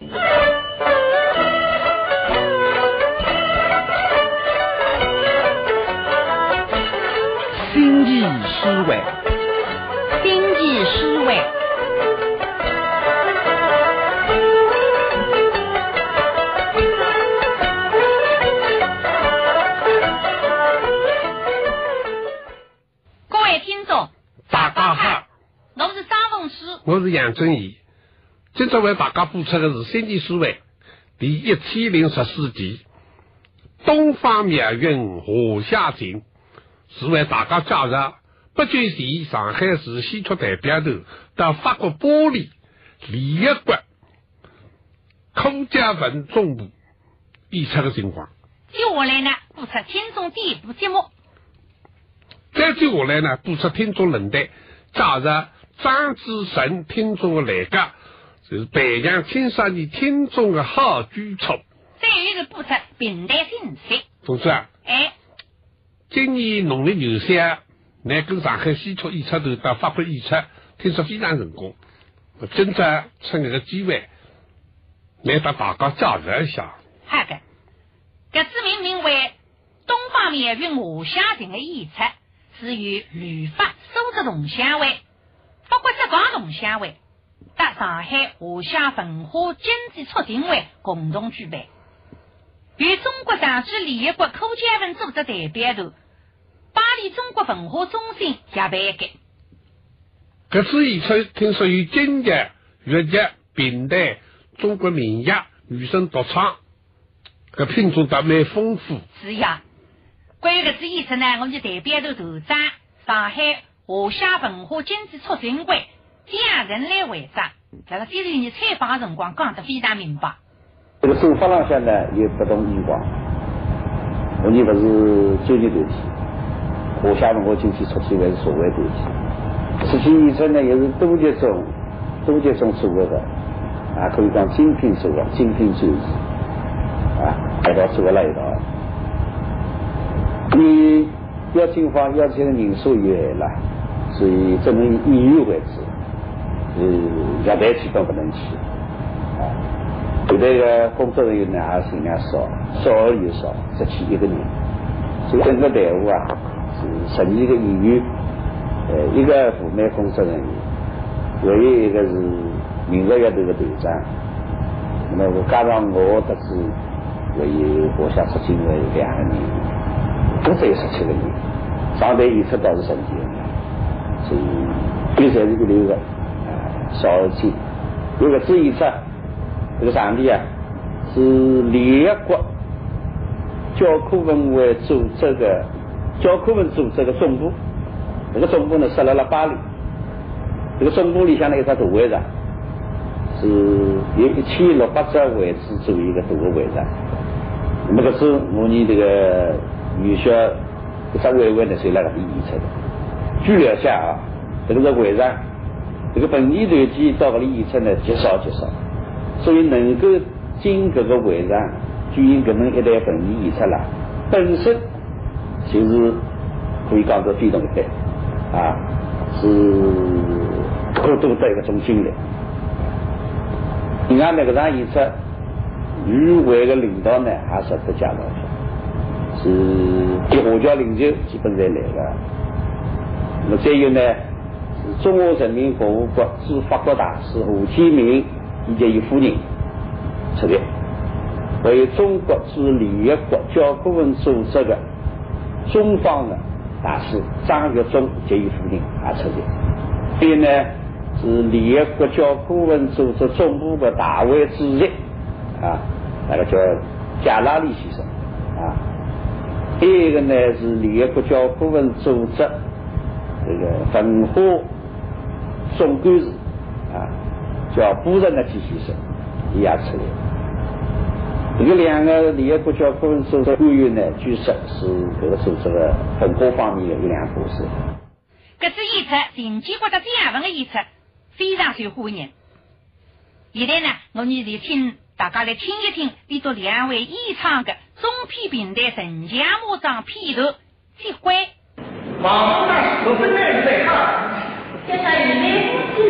心意思维，心意思维。各位听众，大家好，我是张凤书。我是杨振义。今朝为大家播出的是《心意思维》第一千零十四集《东方密韵华夏情》，是为大家介绍北京市上海市戏曲代表团到法国巴黎联一国孔家文总部演出的情况。接下来呢，播出听众第一部节目。再接下来呢，播出听众论坛，介绍张志成听众的来家，就是培养青少年听众的好举措。再有一个播出平台信息。同志啊，哎，今年农历元宵，乃跟上海戏曲演出团到法国演出，听说非常成功。我今朝趁这个机会，来把大家介绍一下。好的，搿次命名为《东方密云华夏情》的演出，是由旅发苏州同乡会、包括浙江同乡会、搭上海华夏文化经济促进会共同举办，与中国长期联合国科技文组织代表团、巴黎中国文化中心协办的。搿次演出听说有京剧、越剧、评弹、中国民乐、女声独唱，搿品种倒蛮丰富。是呀，关于搿次演出呢，我们就代表团团长上海华夏文化经济促进会蒋仁来会长，辣辣接受你采访的辰光讲得非常明白。这个手法上向呢有不同眼光，我们不是专业团体，华夏文化经济促进会是社会团体。实际演出呢也是多级中多级中组合的，啊可以讲精品组合、精品专辑，啊一道组合了一道。你邀请方邀请的人数有限了，所以只能以演员为主，呃，乐队基本不能去，啊。后台个工作人员呢也尽量少，少而又少，只去一个人。所以整个队伍啊是十二个演员，呃，一个副美工作人员，还有一个是民乐乐队的队长。那么我加上我得知，还有华夏促进会两个人，都只有十七个人。上台演出倒是十二个人，所以比赛是一流的，少而精。有个次演出。这个场地啊，是联合国教科文会组织的教科文组织的总部。这个总部呢设在了巴黎。这个总部里向呢有个大会场，是有一千六百只位置做一个大的会场。那么这是我们这个女校一只委员呢就在那里演出的。据了解啊，这个是会场，这个本地团体到这里演出呢极少极少。所以能够进这个会场举行这么一台本地演出啦，本身就是可以讲是非常的啊，是可多的一种经历。另外那个场演出，与会的领导呢还是得介绍下，是的华侨领袖基本在来了。那么再有呢，中华人民共和国驻法国大使胡天明。以及伊夫人出席，还有中国驻联合国教科文组织的中方的大使张玉忠及伊夫人也出席。第呢是联合国教科文组织总部的大会主席啊，那个叫贾拉利先生啊。第二个呢是联合国教科文组织这个文化总干事啊。叫布仁的机先生，也出来。这个两个联合国教科文组织官员呢，据说是这个组织的很多方面的一两部分。这次演出，近期或者讲文的演出非常受欢迎。现在呢，我们就请大家来听一听，里头两位演唱的中篇平台陈强马章片头结婚。王府那十分耐在看，加上一位夫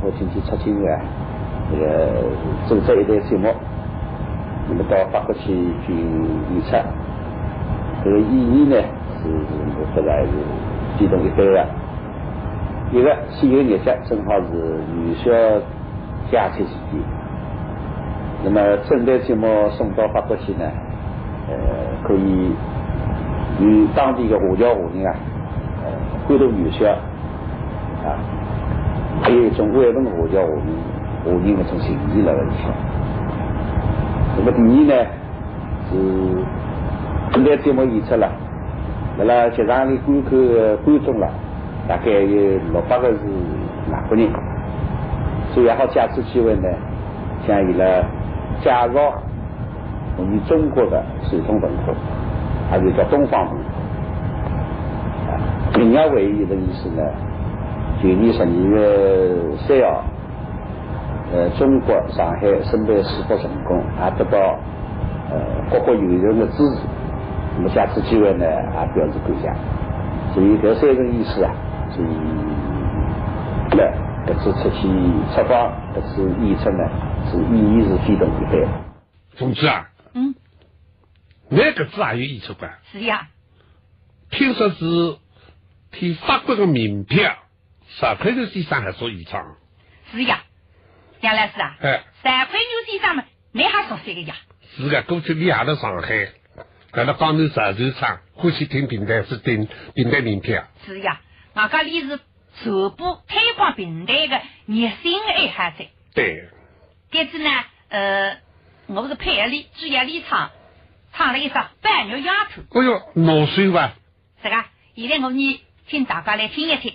夏文化经济促进会啊，这个组织一台节目，那么到法国去去演出。这个意义呢是我觉得还是比动一般的。一个先有日节正好是元宵佳节期间，那么整台节目送到法国去呢，呃，可以与当地的华侨华人啊，呃，欢度元宵啊，还有一种外文华侨华人华人那种情谊辣里向。那么第二呢，是整台节目演出了，辣辣剧场里观看观众了，大概有六百个是外国人，所以也好借此机会呢，向伊拉介绍我们中国的传统文化，还是叫东方文化。啊，另外还有一个意思呢，去年十二月三号，呃，中国上海申办世博成功，也得到呃各国友人的支持。那么下次机会呢，也表示感谢。所以这三层意思啊，所以那这次出去出访，这次演出呢，是意义是非同一般。总之啊，嗯，那个次还有演出馆，是呀，听说是替法国的名票，十块钱先生还做演唱，是呀，杨老师啊，哎，三块牛先生们，你还熟悉个呀？是的，过去你也在上海，在那广州石头厂，欢喜听平台是听平台民票，是呀，我家里是传播推广平台的热心爱好者。对，这次呢，呃，我是配合里主要里唱，唱了一首《半牛丫头》，哎呦，老水吧，是个，现在我们，请大家来听一听。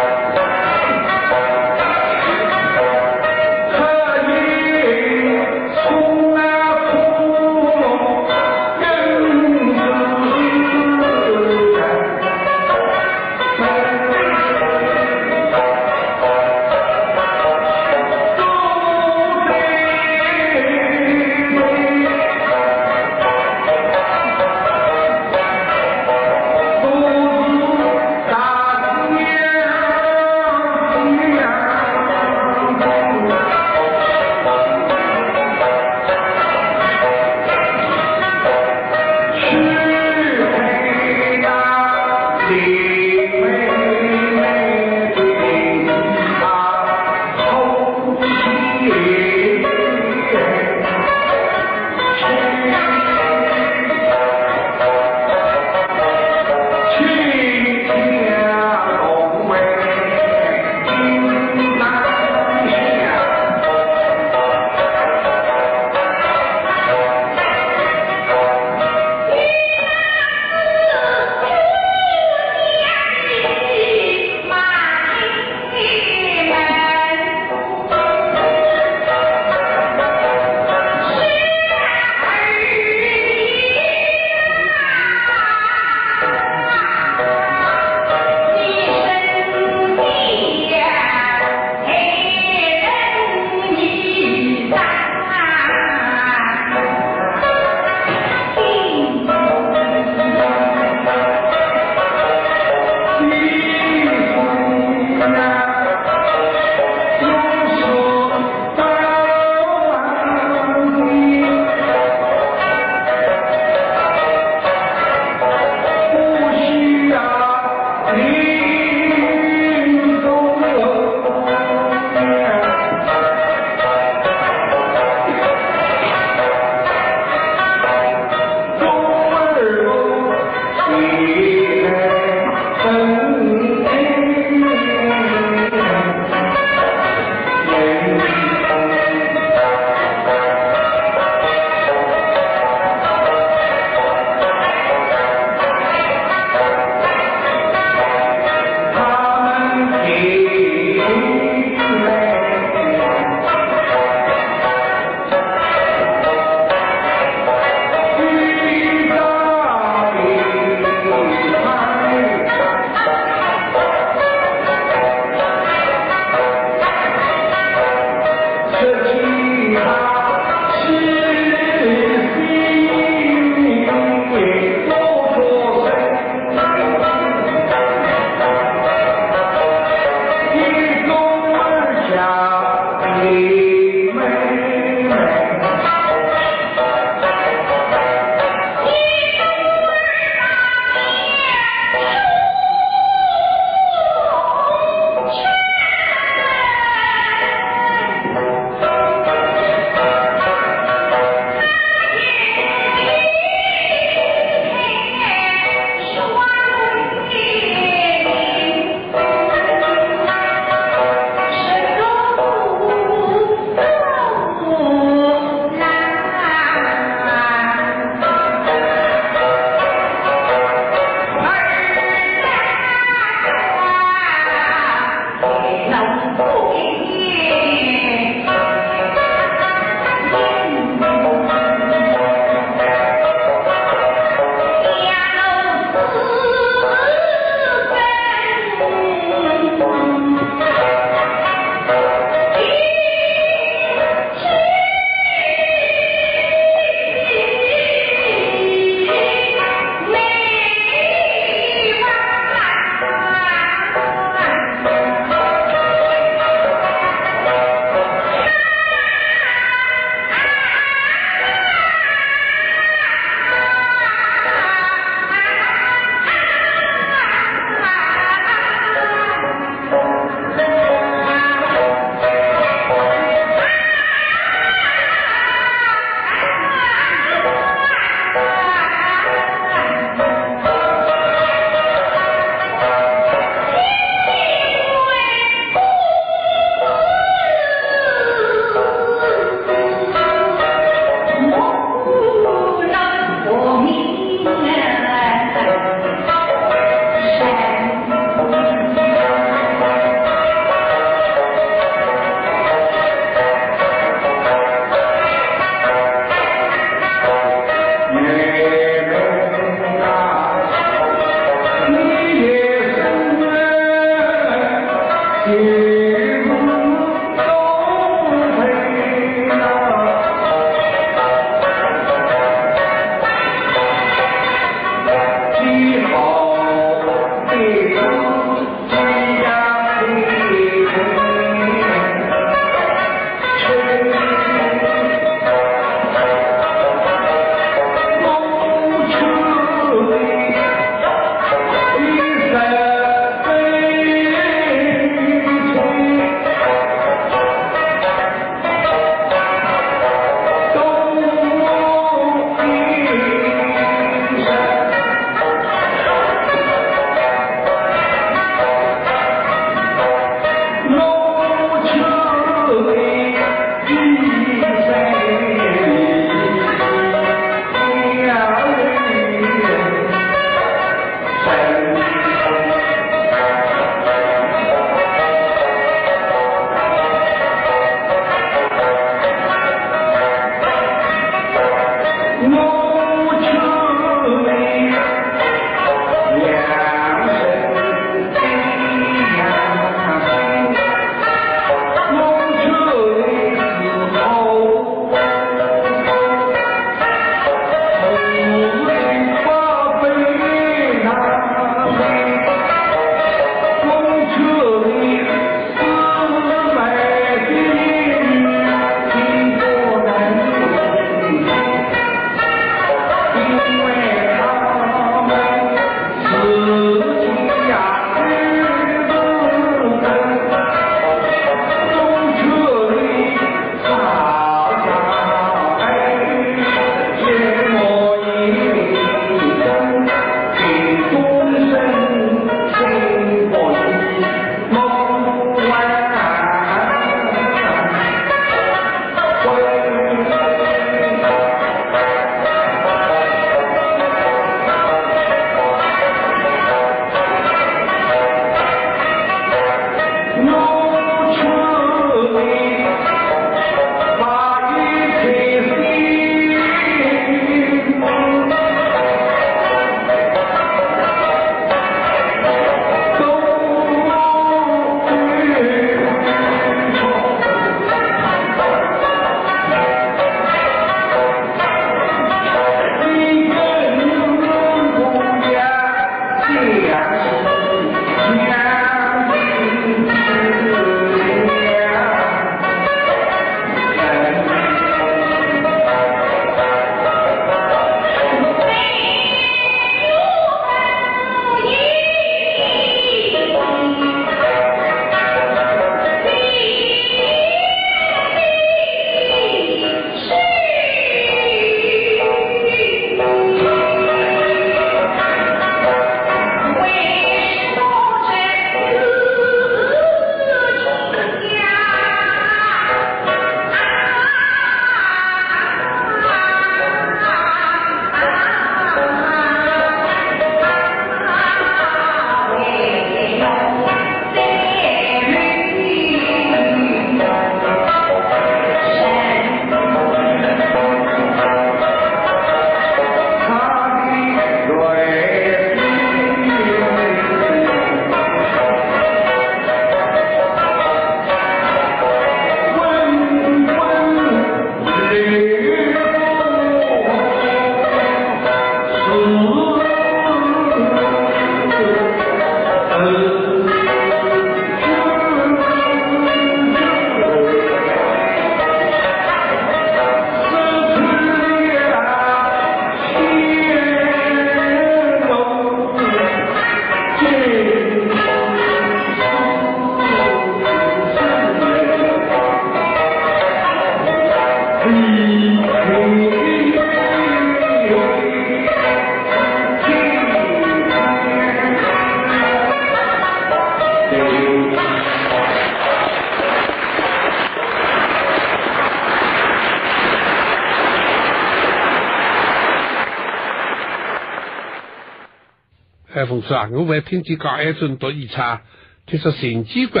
海峰叔啊，我还听见讲爱尊读一场，听说陈建国，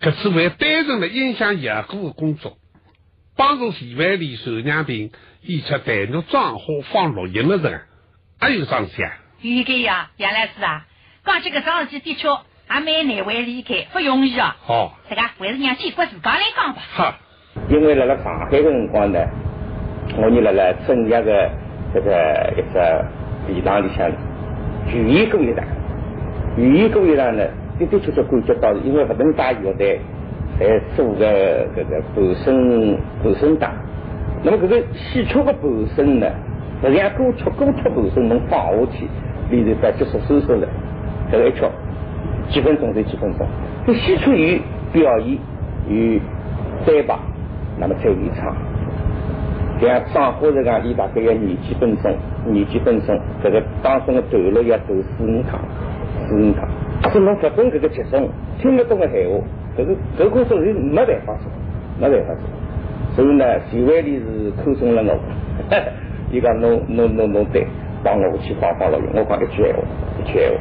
可是为单纯的影响业果的工作，帮助县委里收养病，以出弹肉装和放录音的人，还有上下。应该呀，杨老师啊，讲这个桩事体的确还蛮难为理解，不容易啊。好，这个还是让建国自家来讲吧。好，因为辣辣上海的辰光呢，我呢辣辣正业的这个一只礼堂里向。语言工业上，语言工业上呢，的的确确感觉到，因为不同大乐队在做个这个伴声伴声档，那么这个戏曲的伴声呢，实际上歌曲歌曲伴声能放下去，里头把结束收收了，这个一曲几分钟就几分钟。这戏曲有表演有对白，那么才有唱。像张火这讲，伊大概要廿几分钟，廿几分钟，这个当中的投入要走四五趟，四五趟。是侬不懂这个节奏，听不懂的闲话，这个这个工作是没办法做，没办法做。所以呢，县委里是口中了我，伊讲侬侬侬侬对，帮我去放放录音，我讲一句闲话，一句闲话。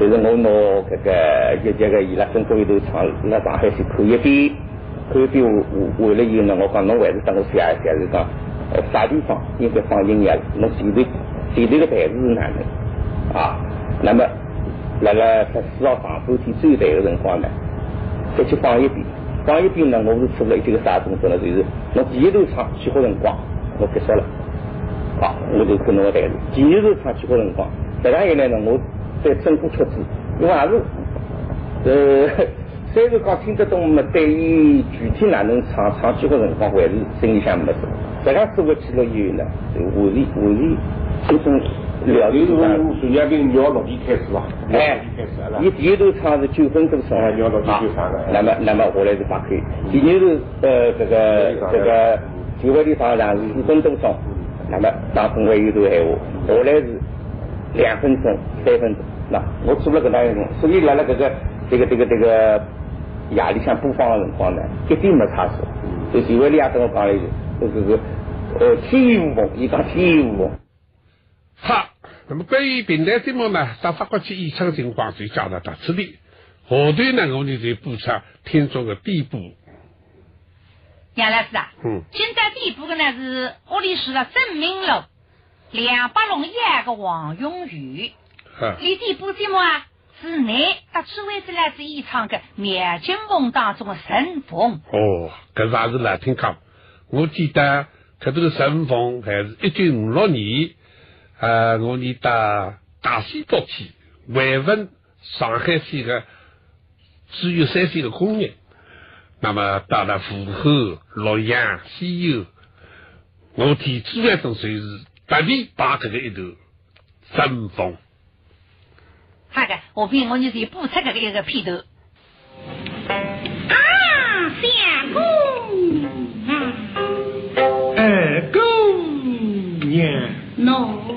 就是我拿这个一节个伊拉中国一头唱，那上海去看一遍，看一遍完完了以后呢，我讲侬还是等我写一下，是讲。呃，啥地方应该放音乐？那前头前头的台子是哪能啊？那么来了十四号上半天最后台的辰光呢，再去放一遍，放一遍呢，我是做了一个啥动作呢？就是我第一头唱起好辰光，我结束了，好，我就看侬个台子。第二头唱起好辰光，这样一来呢，我再整个曲子，因为还是呃，虽然讲听得懂，么对于具体哪能唱唱起好辰光，还是心里向没数。这个做个记录以后呢，就完全完全这种了解从孙家兵尿落地开始吧？哎，你第一头唱是九分钟唱，尿落地就唱了。那么那么下来是八开，第二头呃这个这个九分里唱上是四分钟钟，那么当中还有段闲话，下来是两分钟、三分钟。那我做了个那样种，所以来了这个这个这个这个夜里向播放的辰光呢，一点没差错。就九分里也跟我讲了一句。这个个呃，天一讲天衣无缝。好，那么关于平台节目呢，到法国去演唱情况就讲到到这里。后段呢，我们就播出听众的第一部。杨老师啊，嗯，今朝第一部的呢是屋里住了郑明楼、梁八龙一个王永玉。啊，你第一部节目啊，是你到此为止来是演唱的《灭金梦》当中的神凤。哦，搿还是难听讲。我记得搿头个神风还是一九五六年，呃，我念到大西北去慰问上海市的只有三线的工业，那么到了浦口、洛阳、西游，我提主要种算是特地把这个一头神风。好的，我凭我你就补出这个一个片头。姑娘，no。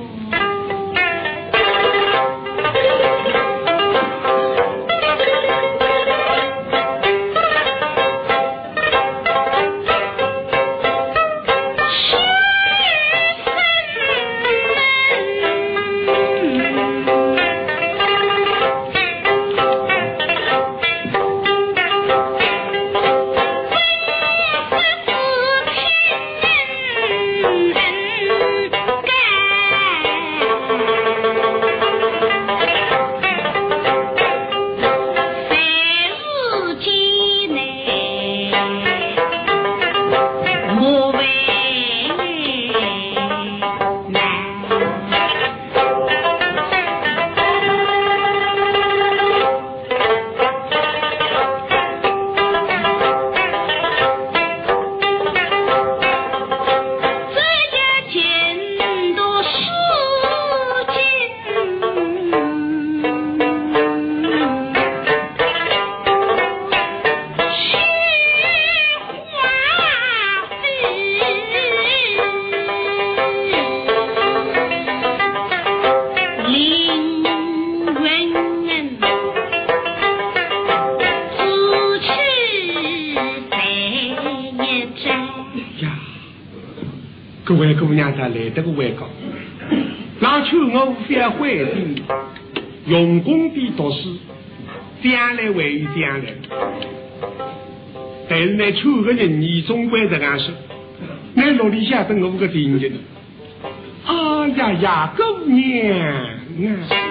娘才来得个外讲，让秋我无非会的，用功的读书，将来会有将来。但是呢，秋个人你总归这样说，那落里下等我个听见。啊呀呀，姑娘。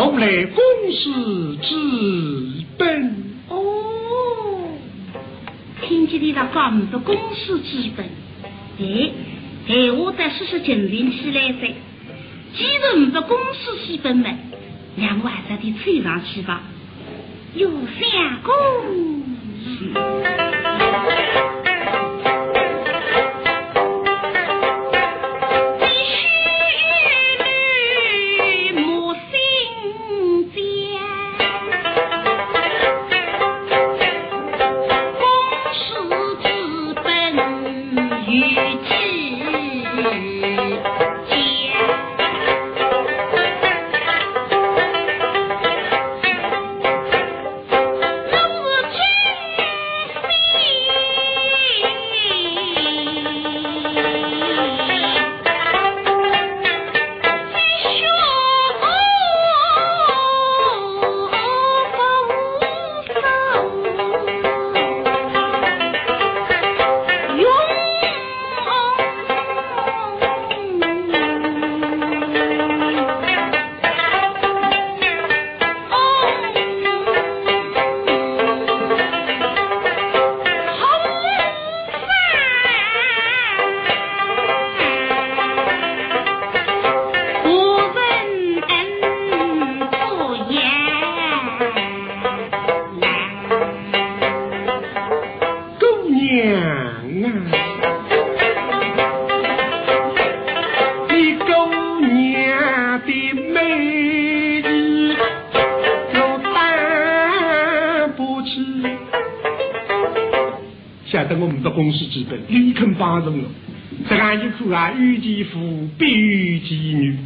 后来公事之本。哦，听见你那讲么多公事之本，哎，哎，我再试试精神起来噻。既然唔是公事之本嘛，让我还是得吹上去吧。有相公公司之本，立肯帮助我。这样一苦啊，与其父，必与其女。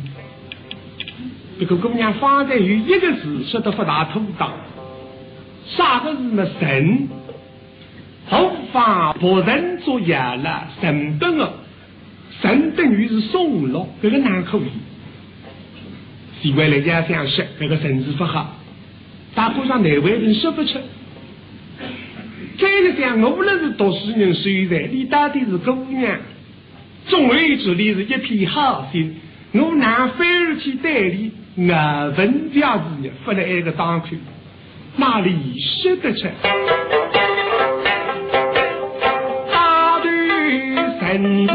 这个姑娘方才有一个字说的不大妥当，啥个字呢？神，后方不人作业了，神等哦，神等于是松落，这个难可以。习惯人家想说，这个神字不好，大部上哪位人说不出。再一讲，我不论是读书人，虽然你到底是姑娘，总会这里是一片好心，我拿反而去代理我文家事业，发了一个当口，哪里说得出？大队甚至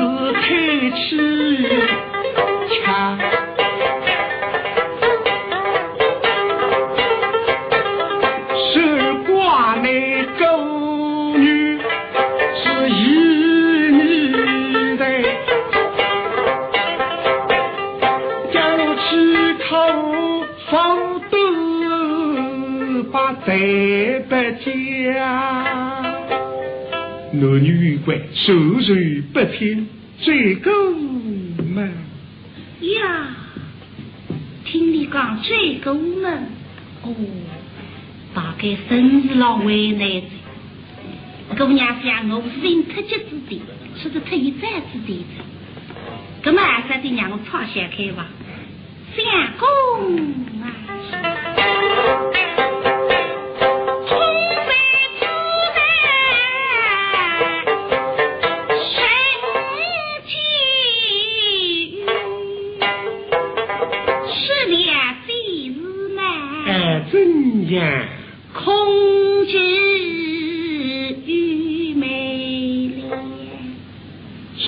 男女有关，授受不听，追狗们呀！听你讲追狗们，哦，大概真是老为难的。姑娘想我是因特级之地，是个特一战之地子，咁么还是得让我创先开吧，相公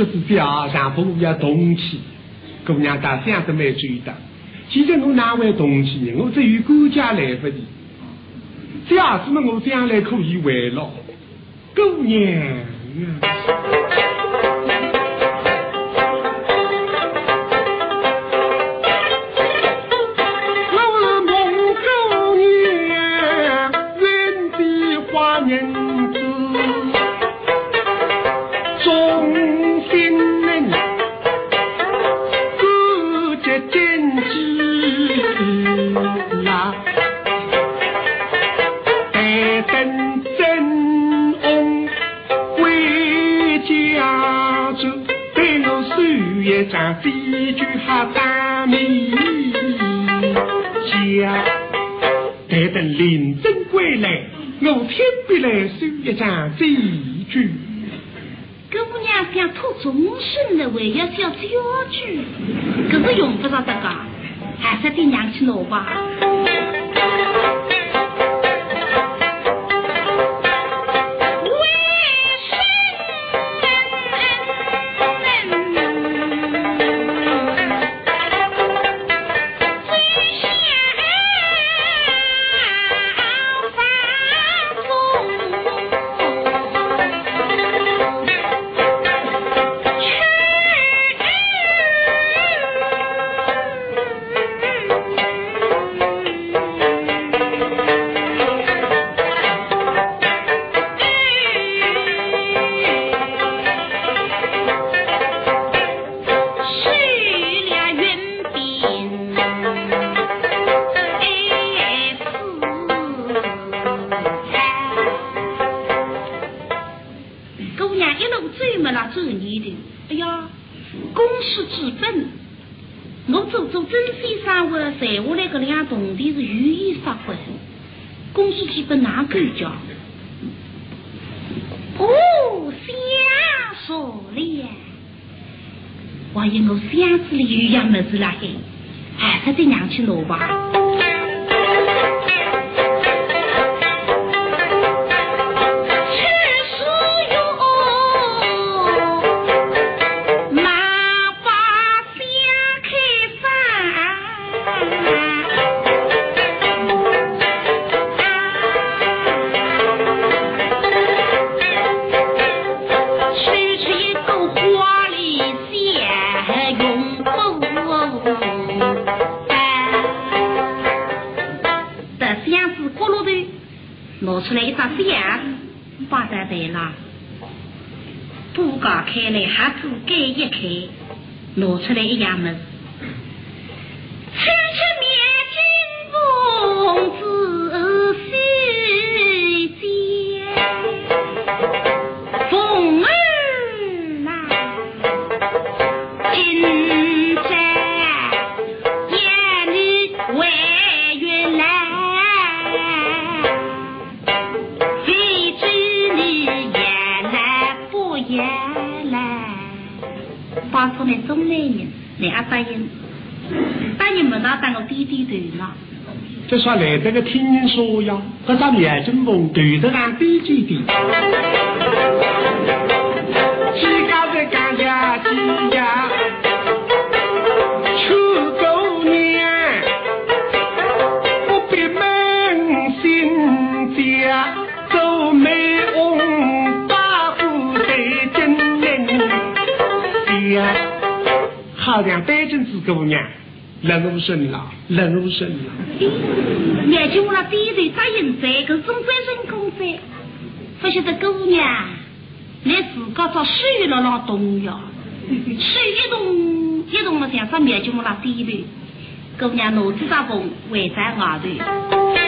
这是表上不要动气，姑娘大想都没注意到。其实我哪会动气呢？我只有国家来不及。这样子嘛，我将来可以为了姑娘。来收一张醉句。姑娘想托终身的，还要小脚居，可是用不着这个，还是得娘去拿吧。出来一张纸啊，挂在背上，布搞开来，盒子盖一开，拿出来一样么？这个听说呀，这张眼睛蒙对着俺低几点，冷如神啦，冷如神啦。眼睛我那第一对扎银子，可是中国人工费，不晓得姑娘，你自个找水了啷冻呀？水一冻，一冻么？想说眼睛我那第一对，姑娘脑子咋工外在外头。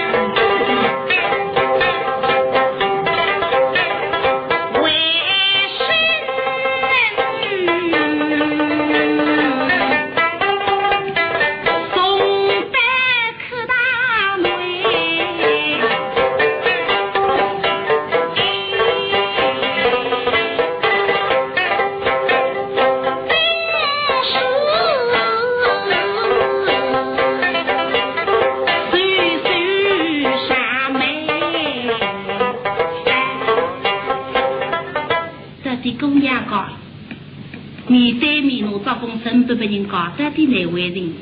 信都被人搞到的那位人，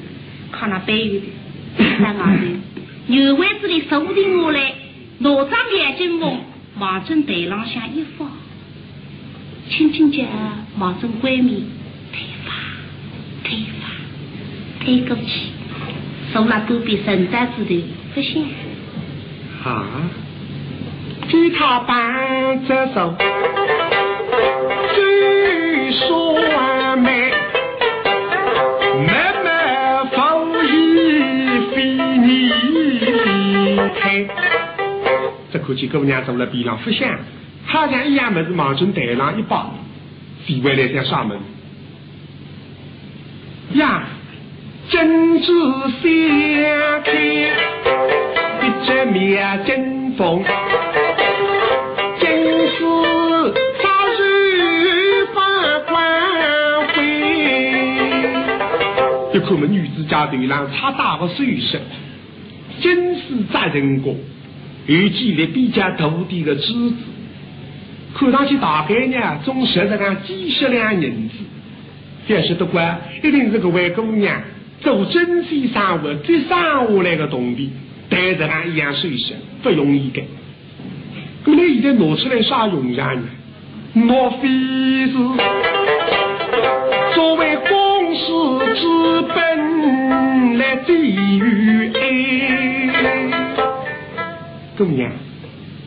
看那白玉的在外头，牛丸子里收定我来，罗张眼睛望，望正台浪向一放，轻轻叫望正闺蜜推发推发推过去，坐那隔壁神担子头不响。啊，替他伴着走。这可见姑娘坐在边上不响，好像一样么子往进台上一抱，飞回来在上门。呀，珍珠相开，一只面金凤。就看们女子家头上插大个首饰，金丝扎人过，又系了比较大的个珠子，看上去大概呢总值这个几十两银子。要是得管，一定是个外姑娘做真心生活最省下来的铜币，带着俺一样首饰不容易的。那么现在拿出来啥用场呢？莫非是作为公事之？地狱爱，姑娘，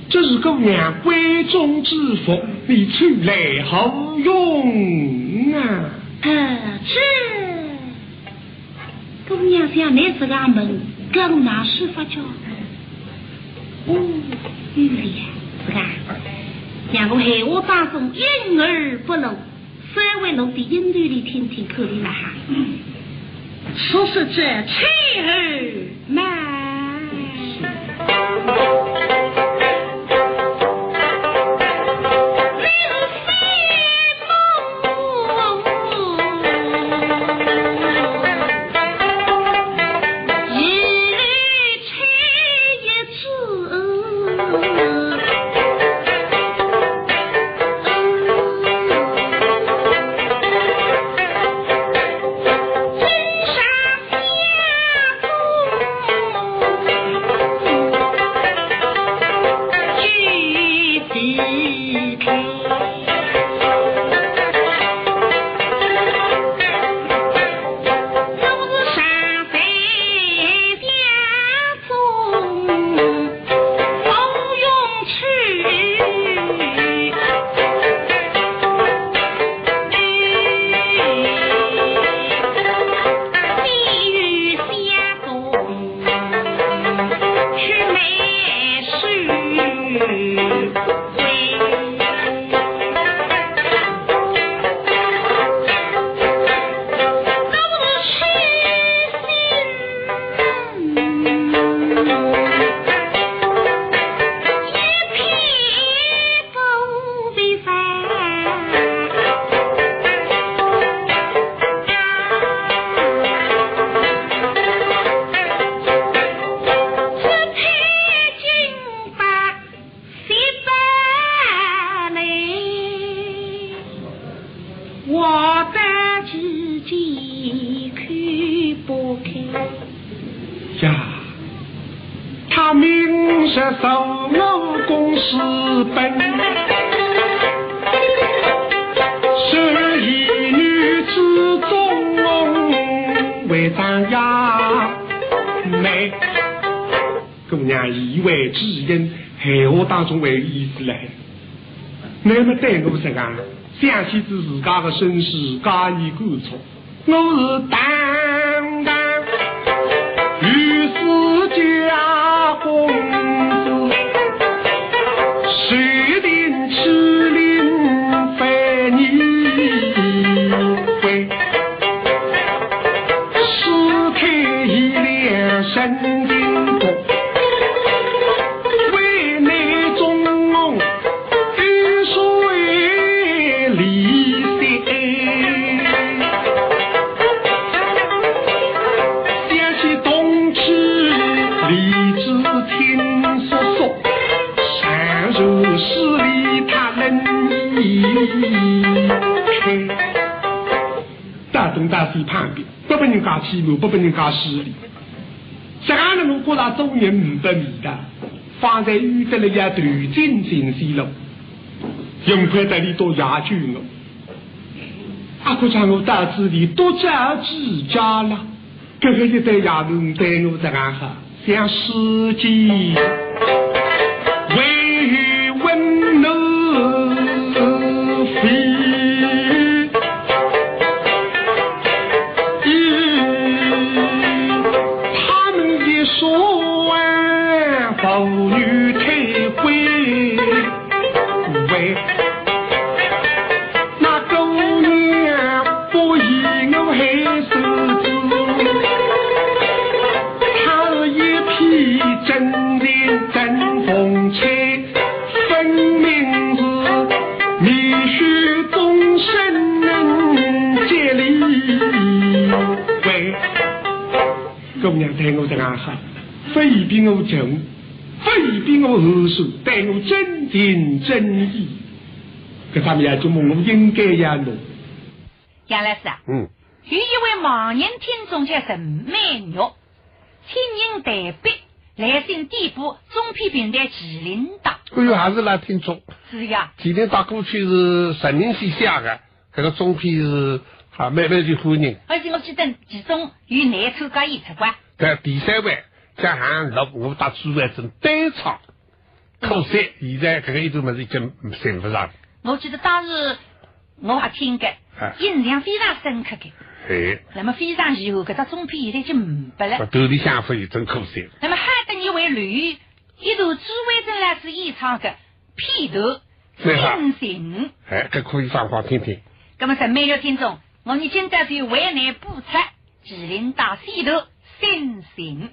这是姑娘闺中之福，你出来好用啊！呃，是姑娘想来这个门，跟那师傅叫，哦，玉莲，是吧？让我海话当中隐而不能，稍微露的音律里听听，可以了哈。说是这妻儿难。Thank you. 想起自自家的身世，加以观察，我是大谁叛变，不被人家欺瞒，不被人家势利。这样的我觉得中年五百米的，放在遇到了一段进行西路，用快在里多压住我。阿哥讲我大子里多加自家了，这个一对丫头对我这样哈，像世界。非比我正，非比我和顺，对我真情真意，这方面就我应该呀弄。杨老师啊，嗯，有一位盲人听众叫陈美玉，亲人代笔来信递补中批平台吉林党。哎呦，还是来听众。是呀。吉林党过去是陈宁先写的，这个中批是啊慢慢就欢迎。而且我记得其中有男参加演出过。在第三位。加上录我打主位正单唱，可惜现在这个一段么子已经寻不上。我记得当时我还听过，印象非常深刻的。哎。那么非常以后，搿只中片现在就没白了。头里相也真可惜。那么还得一位吕一段主位正来是演唱的片头心情。哎，这可以放放听听。那么，每个听众，我们现在就为你播出吉林大西头心情。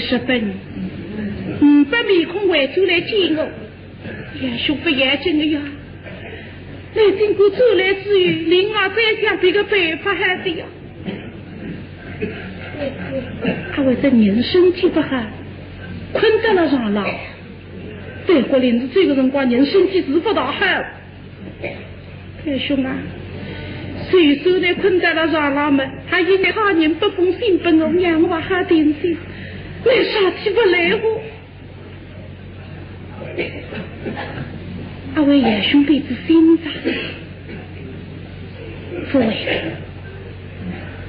十分，五百面孔围住来见我，呀，兄不严谨的呀！来经过走来之余，另外再想别个办法还的呀。他为这人身体不好，困在了床上。再过林子这个辰光，人身体是不大好。太兄啊，随手的困在了床上嘛，还有个好人不封信不我，让我好担心。为啥起不来乎？阿位爷兄辈子心脏，不为，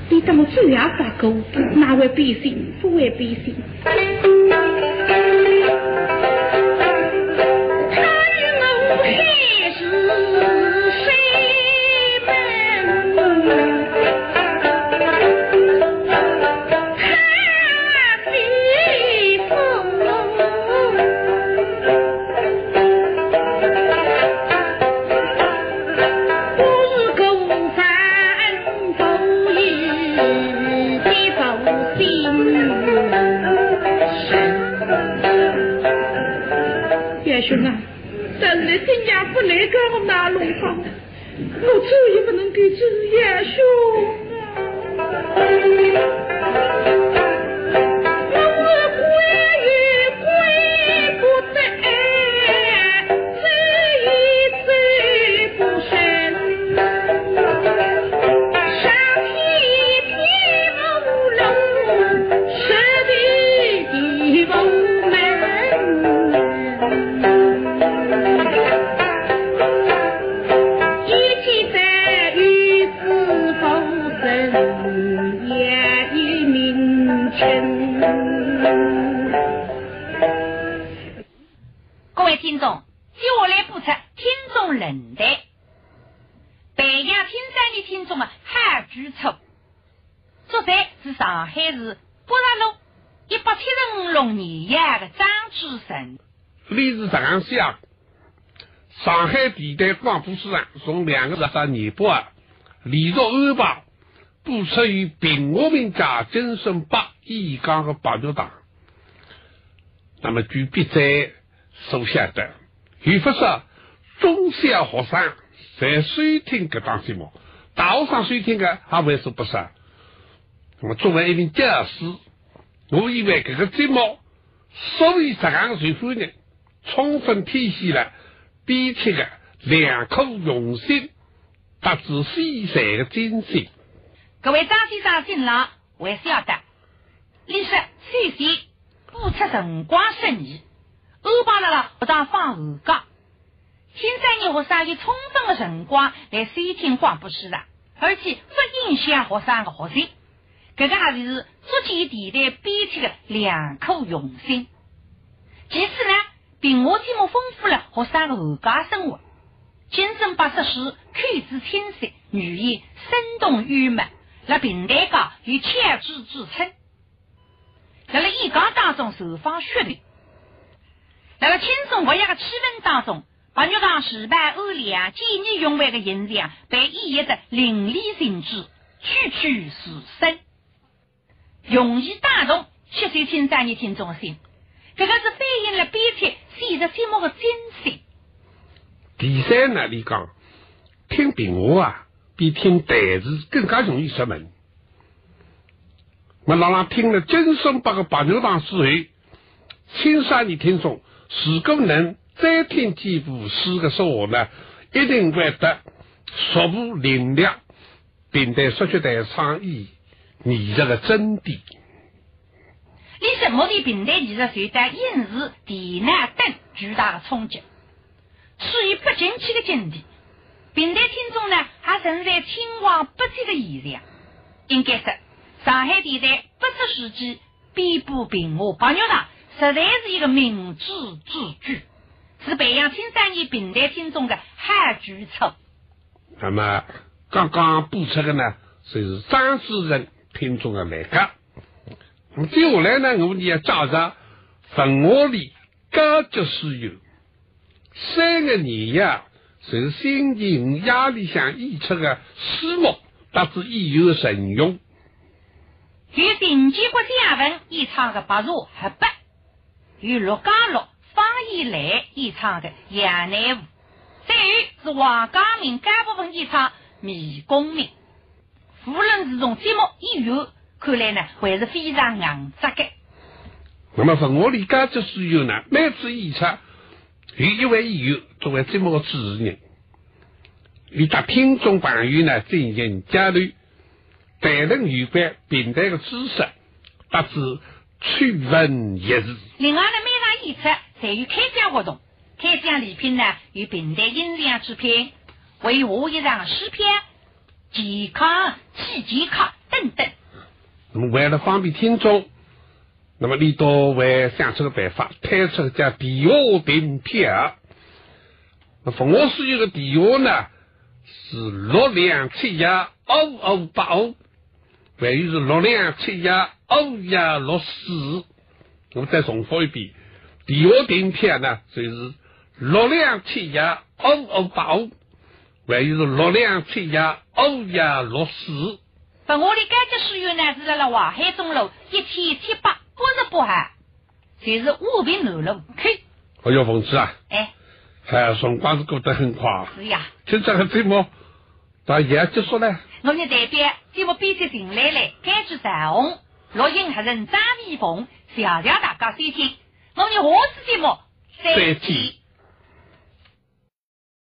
你当我最要发狗，哪位百姓不为百姓？兄啊，但是今年不来跟我拿龙房，我走也不能给这叶兄啊。地带广播市场从两个十三年八连续安排播出于平和民家精神八演讲的八角档。那么据笔者。所晓得，有不少中小学生在收听这档节目，大学生收听的还为数不少。那么作为一名教师，我以为这个节目所以这样受欢迎，充分体现了编辑的良苦用心、达至细善的精神。各位张先生、新郎，还晓得，历史首先付出辰光生意。安排了了不当放寒假，新三年学生有充分的辰光来收听广播时了，而且不影响学生的学习。这个还是足见电台编辑的良苦用心。其次呢，平和节目丰富了学生的寒假生活，精神八十书口齿清晰，语言生动幽默，在平台上有强知之称，在了演讲当中受访学历。在个轻松活跃的气氛当中，白玉堂时代欧良见义勇为的形象被演绎的淋漓尽致，句句是声，容易打动吸收青少年听众的心。这个是反映了编辑写作节目的精神。第三呢，你讲听评话啊，比听台词更加容易入门。我让他听了金松八个白牛堂之后，青少年听众。如果能再听几部诗的说话呢，一定会得熟悟灵亮，并对说出台倡议艺术的真谛。历史目的平台艺术受到影视、电脑等巨大的冲击，处于不景气的境地。平台听众呢，还存在青黄不接的现象。应该说，上海电台八十世纪编播平和八月堂。实在是一个明智之举，是培养青少年平台听众的好举措。那么刚刚播出的呢，就是张主任听众的来讲。那么接下来呢，我们要介绍文化里高级书友三个年呀，是心情压力下演出的诗目，达至意有神用。与顶级国家文演唱的白茶黑白。与陆家乐、方以来演唱的《杨乃武》，再有是王家明干部分演唱《迷宫鸣》。无论是从节目演员看来呢，还是非常硬扎的。那么文化里家这所有呢，每次演出有一位演员作为节目的主持人，与他听众朋友呢进行交流，谈论有关平台的知识，达至。趣闻一时。另外呢，每场演出侪有开奖活动，开奖礼品呢由平台音量出品，为下一场诗篇、健康、体健康等等。那么为了方便听众，那么李导为想出个办法，推出个叫电话订票。那冯老师有个电话呢是六两七幺二五八五，还有是六两七幺。欧亚六四，我们再重复一遍，电话订票呢就是六两七幺二五八五，还有是六两七幺欧亚六四。本我的感觉书院呢是在了淮海中路一千七百八十八号，就是五平南路嘿。哎呦，凤芝啊，哎，哎，辰光是过得很快。是呀，今朝个节目到也结束了。我们代表节目编辑进来了，监制彩虹，录音还是张蜜凤，谢谢大家收听。我们下次节目再见。